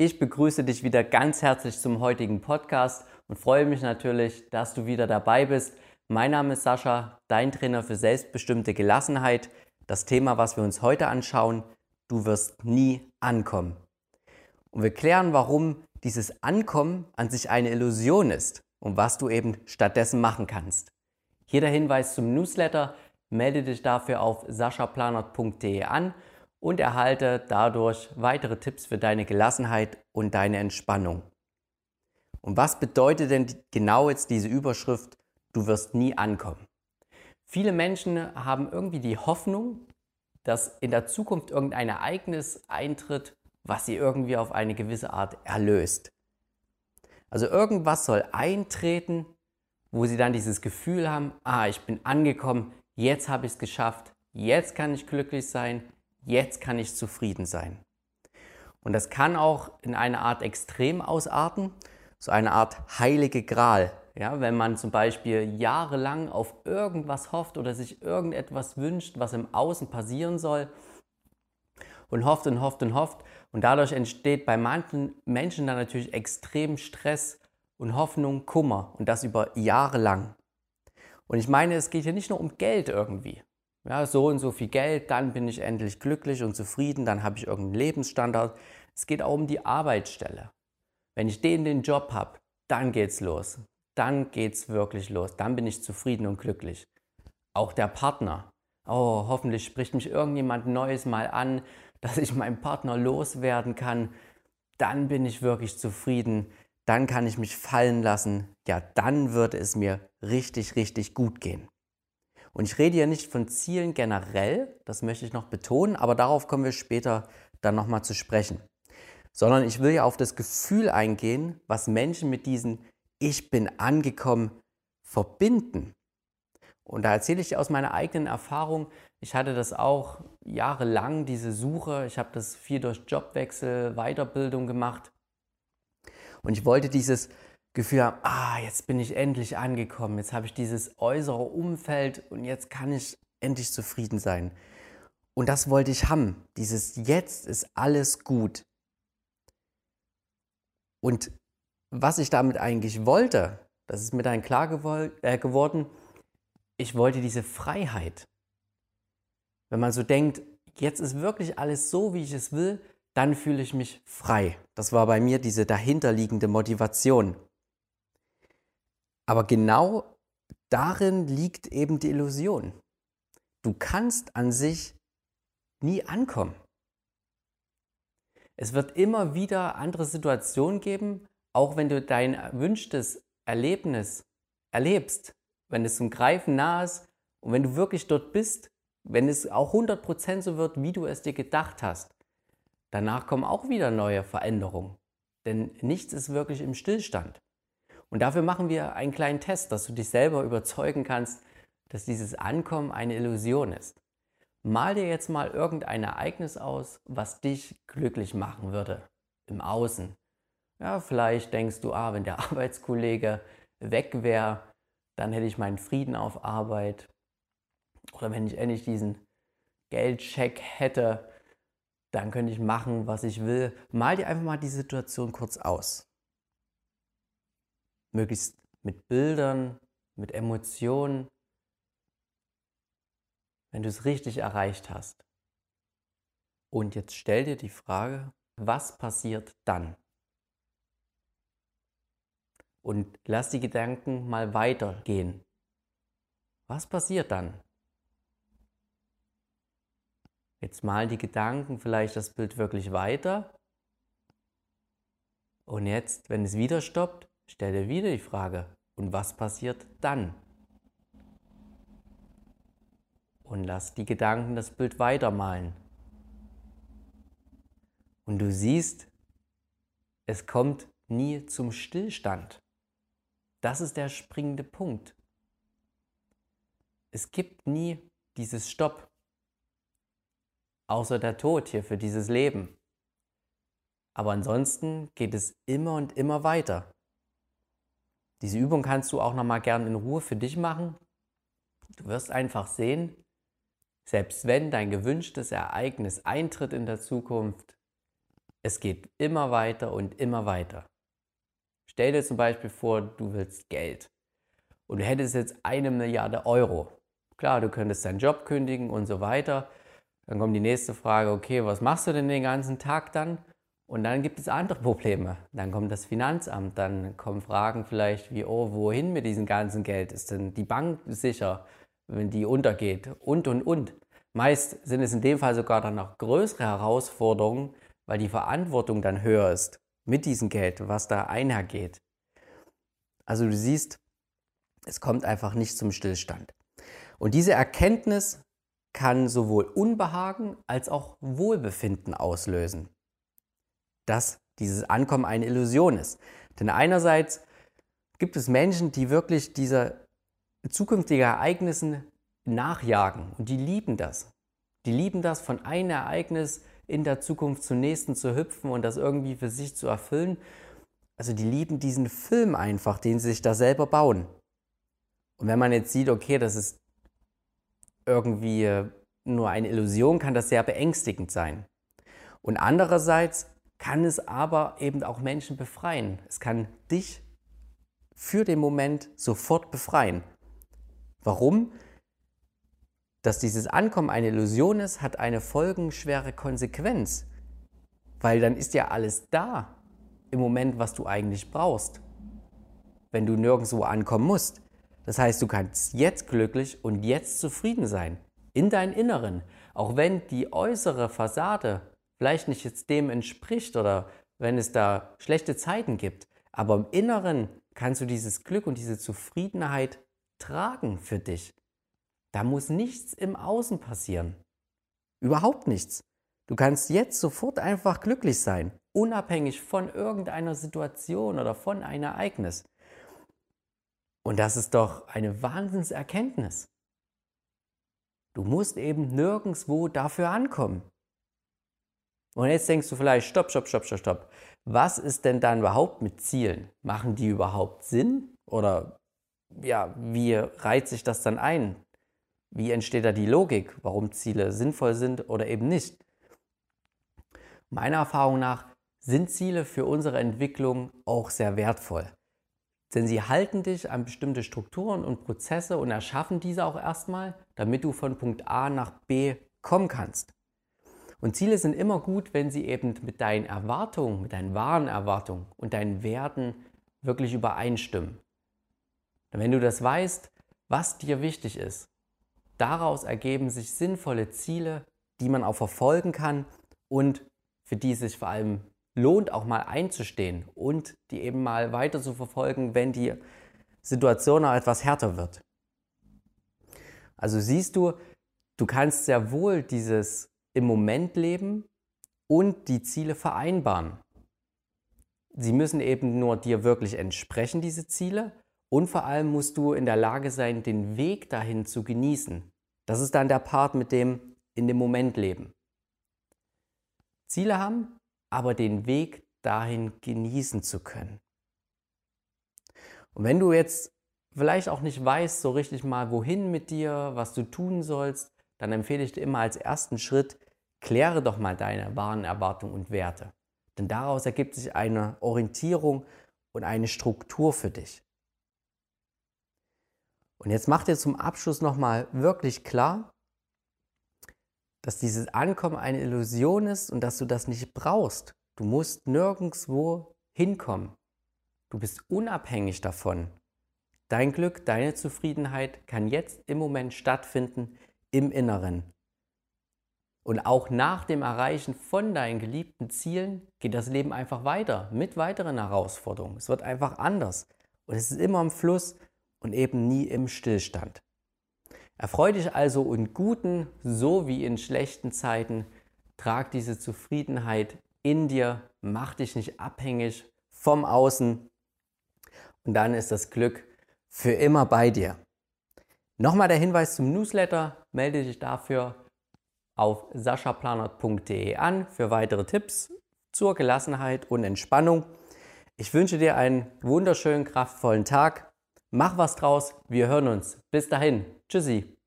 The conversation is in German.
Ich begrüße dich wieder ganz herzlich zum heutigen Podcast und freue mich natürlich, dass du wieder dabei bist. Mein Name ist Sascha, dein Trainer für selbstbestimmte Gelassenheit. Das Thema, was wir uns heute anschauen, du wirst nie ankommen. Und wir klären, warum dieses Ankommen an sich eine Illusion ist und was du eben stattdessen machen kannst. Hier der Hinweis zum Newsletter. Melde dich dafür auf saschaplanert.de an und erhalte dadurch weitere Tipps für deine Gelassenheit und deine Entspannung. Und was bedeutet denn genau jetzt diese Überschrift, du wirst nie ankommen? Viele Menschen haben irgendwie die Hoffnung, dass in der Zukunft irgendein Ereignis eintritt, was sie irgendwie auf eine gewisse Art erlöst. Also irgendwas soll eintreten, wo sie dann dieses Gefühl haben, ah, ich bin angekommen, jetzt habe ich es geschafft, jetzt kann ich glücklich sein, jetzt kann ich zufrieden sein. Und das kann auch in eine Art Extrem ausarten, so eine Art heilige Gral. Ja, wenn man zum Beispiel jahrelang auf irgendwas hofft oder sich irgendetwas wünscht, was im Außen passieren soll und hofft und hofft und hofft und dadurch entsteht bei manchen Menschen dann natürlich extrem Stress und Hoffnung, Kummer und das über Jahre lang. Und ich meine, es geht hier nicht nur um Geld irgendwie. Ja, so und so viel Geld, dann bin ich endlich glücklich und zufrieden, dann habe ich irgendeinen Lebensstandard. Es geht auch um die Arbeitsstelle. Wenn ich den den Job habe, dann geht's los. Dann geht's wirklich los. Dann bin ich zufrieden und glücklich. Auch der Partner. Oh, hoffentlich spricht mich irgendjemand Neues mal an, dass ich meinen Partner loswerden kann. Dann bin ich wirklich zufrieden dann kann ich mich fallen lassen, ja, dann würde es mir richtig, richtig gut gehen. Und ich rede hier nicht von Zielen generell, das möchte ich noch betonen, aber darauf kommen wir später dann nochmal zu sprechen. Sondern ich will ja auf das Gefühl eingehen, was Menschen mit diesen Ich bin angekommen verbinden. Und da erzähle ich aus meiner eigenen Erfahrung, ich hatte das auch jahrelang, diese Suche. Ich habe das viel durch Jobwechsel, Weiterbildung gemacht. Und ich wollte dieses Gefühl haben, ah, jetzt bin ich endlich angekommen, jetzt habe ich dieses äußere Umfeld und jetzt kann ich endlich zufrieden sein. Und das wollte ich haben, dieses jetzt ist alles gut. Und was ich damit eigentlich wollte, das ist mir dann klar äh, geworden, ich wollte diese Freiheit. Wenn man so denkt, jetzt ist wirklich alles so, wie ich es will, dann fühle ich mich frei. Das war bei mir diese dahinterliegende Motivation. Aber genau darin liegt eben die Illusion. Du kannst an sich nie ankommen. Es wird immer wieder andere Situationen geben, auch wenn du dein erwünschtes Erlebnis erlebst, wenn es zum Greifen nah ist und wenn du wirklich dort bist, wenn es auch 100% so wird, wie du es dir gedacht hast. Danach kommen auch wieder neue Veränderungen, denn nichts ist wirklich im Stillstand. Und dafür machen wir einen kleinen Test, dass du dich selber überzeugen kannst, dass dieses Ankommen eine Illusion ist. Mal dir jetzt mal irgendein Ereignis aus, was dich glücklich machen würde im Außen. Ja, vielleicht denkst du, ah, wenn der Arbeitskollege weg wäre, dann hätte ich meinen Frieden auf Arbeit. Oder wenn ich endlich diesen Geldcheck hätte, dann könnte ich machen, was ich will. Mal dir einfach mal die Situation kurz aus. Möglichst mit Bildern, mit Emotionen, wenn du es richtig erreicht hast. Und jetzt stell dir die Frage, was passiert dann? Und lass die Gedanken mal weitergehen. Was passiert dann? Jetzt malen die Gedanken vielleicht das Bild wirklich weiter. Und jetzt, wenn es wieder stoppt, stell dir wieder die Frage, und was passiert dann? Und lass die Gedanken das Bild weitermalen. Und du siehst, es kommt nie zum Stillstand. Das ist der springende Punkt. Es gibt nie dieses Stopp außer der Tod hier für dieses Leben. Aber ansonsten geht es immer und immer weiter. Diese Übung kannst du auch nochmal gern in Ruhe für dich machen. Du wirst einfach sehen, selbst wenn dein gewünschtes Ereignis eintritt in der Zukunft, Es geht immer weiter und immer weiter. Stell dir zum Beispiel vor, du willst Geld und du hättest jetzt eine Milliarde Euro. Klar, du könntest deinen Job kündigen und so weiter. Dann kommt die nächste Frage, okay, was machst du denn den ganzen Tag dann? Und dann gibt es andere Probleme. Dann kommt das Finanzamt, dann kommen Fragen vielleicht wie, oh, wohin mit diesem ganzen Geld? Ist denn die Bank sicher, wenn die untergeht? Und, und, und. Meist sind es in dem Fall sogar dann noch größere Herausforderungen, weil die Verantwortung dann höher ist mit diesem Geld, was da einhergeht. Also du siehst, es kommt einfach nicht zum Stillstand. Und diese Erkenntnis kann sowohl Unbehagen als auch Wohlbefinden auslösen dass dieses Ankommen eine Illusion ist. Denn einerseits gibt es Menschen, die wirklich diese zukünftigen Ereignissen nachjagen und die lieben das. Die lieben das, von einem Ereignis in der Zukunft zum nächsten zu hüpfen und das irgendwie für sich zu erfüllen. Also die lieben diesen Film einfach, den sie sich da selber bauen. Und wenn man jetzt sieht, okay, das ist irgendwie nur eine Illusion, kann das sehr beängstigend sein. Und andererseits kann es aber eben auch Menschen befreien. Es kann dich für den Moment sofort befreien. Warum? Dass dieses Ankommen eine Illusion ist, hat eine folgenschwere Konsequenz. Weil dann ist ja alles da im Moment, was du eigentlich brauchst. Wenn du nirgendwo ankommen musst. Das heißt, du kannst jetzt glücklich und jetzt zufrieden sein. In deinem Inneren. Auch wenn die äußere Fassade vielleicht nicht jetzt dem entspricht oder wenn es da schlechte Zeiten gibt. Aber im Inneren kannst du dieses Glück und diese Zufriedenheit tragen für dich. Da muss nichts im Außen passieren. Überhaupt nichts. Du kannst jetzt sofort einfach glücklich sein, unabhängig von irgendeiner Situation oder von einem Ereignis. Und das ist doch eine Wahnsinnserkenntnis. Du musst eben nirgendwo dafür ankommen. Und jetzt denkst du vielleicht, stopp, stopp, stopp, stopp, stopp. Was ist denn dann überhaupt mit Zielen? Machen die überhaupt Sinn? Oder ja, wie reiht sich das dann ein? Wie entsteht da die Logik, warum Ziele sinnvoll sind oder eben nicht? Meiner Erfahrung nach sind Ziele für unsere Entwicklung auch sehr wertvoll. Denn sie halten dich an bestimmte Strukturen und Prozesse und erschaffen diese auch erstmal, damit du von Punkt A nach B kommen kannst. Und Ziele sind immer gut, wenn sie eben mit deinen Erwartungen, mit deinen wahren Erwartungen und deinen Werten wirklich übereinstimmen. Und wenn du das weißt, was dir wichtig ist, daraus ergeben sich sinnvolle Ziele, die man auch verfolgen kann und für die es sich vor allem lohnt, auch mal einzustehen und die eben mal weiter zu verfolgen, wenn die Situation auch etwas härter wird. Also siehst du, du kannst sehr wohl dieses im Moment leben und die Ziele vereinbaren. Sie müssen eben nur dir wirklich entsprechen, diese Ziele. Und vor allem musst du in der Lage sein, den Weg dahin zu genießen. Das ist dann der Part mit dem in dem Moment leben. Ziele haben, aber den Weg dahin genießen zu können. Und wenn du jetzt vielleicht auch nicht weißt so richtig mal, wohin mit dir, was du tun sollst, dann empfehle ich dir immer als ersten Schritt, Kläre doch mal deine wahren Erwartungen und Werte. Denn daraus ergibt sich eine Orientierung und eine Struktur für dich. Und jetzt mach dir zum Abschluss nochmal wirklich klar, dass dieses Ankommen eine Illusion ist und dass du das nicht brauchst. Du musst nirgendwo hinkommen. Du bist unabhängig davon. Dein Glück, deine Zufriedenheit kann jetzt im Moment stattfinden im Inneren. Und auch nach dem Erreichen von deinen geliebten Zielen geht das Leben einfach weiter mit weiteren Herausforderungen. Es wird einfach anders. Und es ist immer im Fluss und eben nie im Stillstand. Erfreu dich also in guten so wie in schlechten Zeiten. Trag diese Zufriedenheit in dir. Mach dich nicht abhängig vom Außen. Und dann ist das Glück für immer bei dir. Nochmal der Hinweis zum Newsletter. Melde dich dafür auf saschaplanert.de an für weitere Tipps zur Gelassenheit und Entspannung. Ich wünsche dir einen wunderschönen, kraftvollen Tag. Mach was draus. Wir hören uns. Bis dahin. Tschüssi.